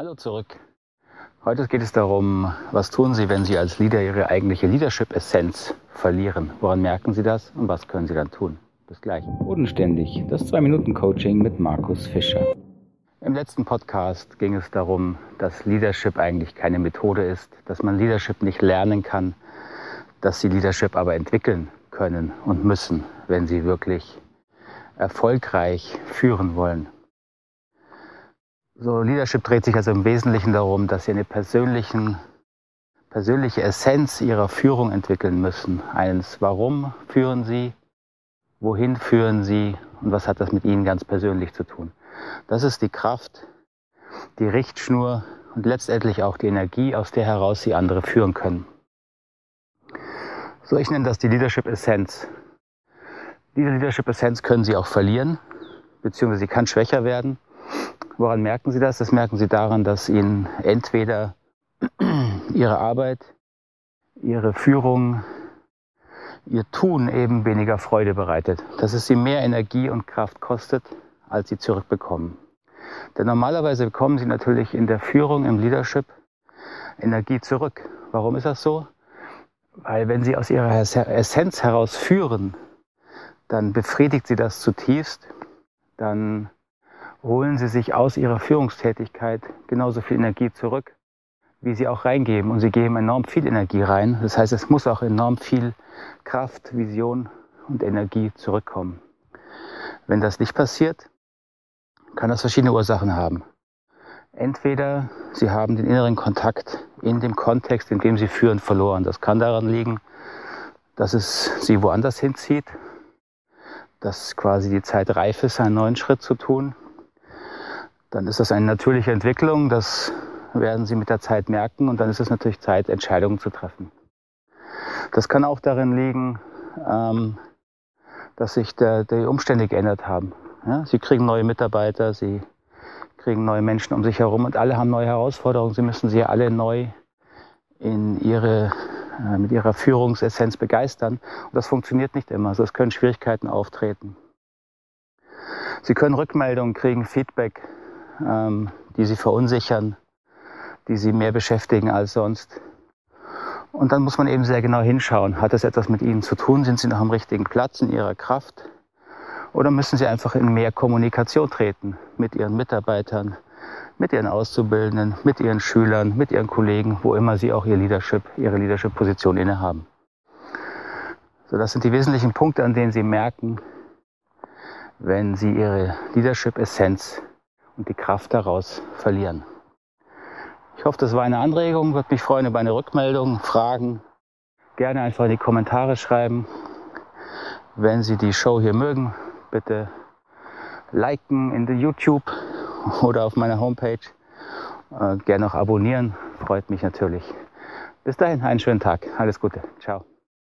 Hallo zurück. Heute geht es darum, was tun Sie, wenn Sie als Leader Ihre eigentliche Leadership-Essenz verlieren? Woran merken Sie das und was können Sie dann tun? Bis gleich. Bodenständig, das 2-Minuten-Coaching mit Markus Fischer. Im letzten Podcast ging es darum, dass Leadership eigentlich keine Methode ist, dass man Leadership nicht lernen kann, dass Sie Leadership aber entwickeln können und müssen, wenn Sie wirklich erfolgreich führen wollen. So Leadership dreht sich also im Wesentlichen darum, dass Sie eine persönlichen, persönliche Essenz Ihrer Führung entwickeln müssen. Eines, warum führen Sie, wohin führen Sie und was hat das mit Ihnen ganz persönlich zu tun. Das ist die Kraft, die Richtschnur und letztendlich auch die Energie, aus der heraus Sie andere führen können. So, ich nenne das die Leadership Essenz. Diese Leadership Essenz können Sie auch verlieren, beziehungsweise sie kann schwächer werden. Woran merken Sie das? Das merken Sie daran, dass Ihnen entweder Ihre Arbeit, Ihre Führung, Ihr Tun eben weniger Freude bereitet, dass es Sie mehr Energie und Kraft kostet, als Sie zurückbekommen. Denn normalerweise bekommen Sie natürlich in der Führung, im Leadership Energie zurück. Warum ist das so? Weil wenn Sie aus Ihrer Essenz heraus führen, dann befriedigt Sie das zutiefst, dann holen Sie sich aus Ihrer Führungstätigkeit genauso viel Energie zurück, wie Sie auch reingeben. Und Sie geben enorm viel Energie rein. Das heißt, es muss auch enorm viel Kraft, Vision und Energie zurückkommen. Wenn das nicht passiert, kann das verschiedene Ursachen haben. Entweder Sie haben den inneren Kontakt in dem Kontext, in dem Sie führen, verloren. Das kann daran liegen, dass es Sie woanders hinzieht, dass quasi die Zeit reif ist, einen neuen Schritt zu tun dann ist das eine natürliche Entwicklung. Das werden Sie mit der Zeit merken und dann ist es natürlich Zeit, Entscheidungen zu treffen. Das kann auch darin liegen, ähm, dass sich der, die Umstände geändert haben. Ja, Sie kriegen neue Mitarbeiter, Sie kriegen neue Menschen um sich herum und alle haben neue Herausforderungen. Sie müssen sie alle neu in ihre, äh, mit ihrer Führungsessenz begeistern. Und das funktioniert nicht immer. Also es können Schwierigkeiten auftreten. Sie können Rückmeldungen kriegen, Feedback ähm, die sie verunsichern, die sie mehr beschäftigen als sonst. Und dann muss man eben sehr genau hinschauen. Hat das etwas mit ihnen zu tun? Sind sie noch am richtigen Platz in ihrer Kraft? Oder müssen sie einfach in mehr Kommunikation treten mit ihren Mitarbeitern, mit ihren Auszubildenden, mit ihren Schülern, mit ihren Kollegen, wo immer sie auch ihr Leadership, ihre Leadership-Position innehaben? So, das sind die wesentlichen Punkte, an denen Sie merken, wenn Sie Ihre Leadership-Essenz und die Kraft daraus verlieren. Ich hoffe, das war eine Anregung. Würde mich freuen über eine Rückmeldung, Fragen. Gerne einfach in die Kommentare schreiben. Wenn Sie die Show hier mögen, bitte liken in der YouTube oder auf meiner Homepage. Äh, gerne auch abonnieren, freut mich natürlich. Bis dahin, einen schönen Tag. Alles Gute. Ciao.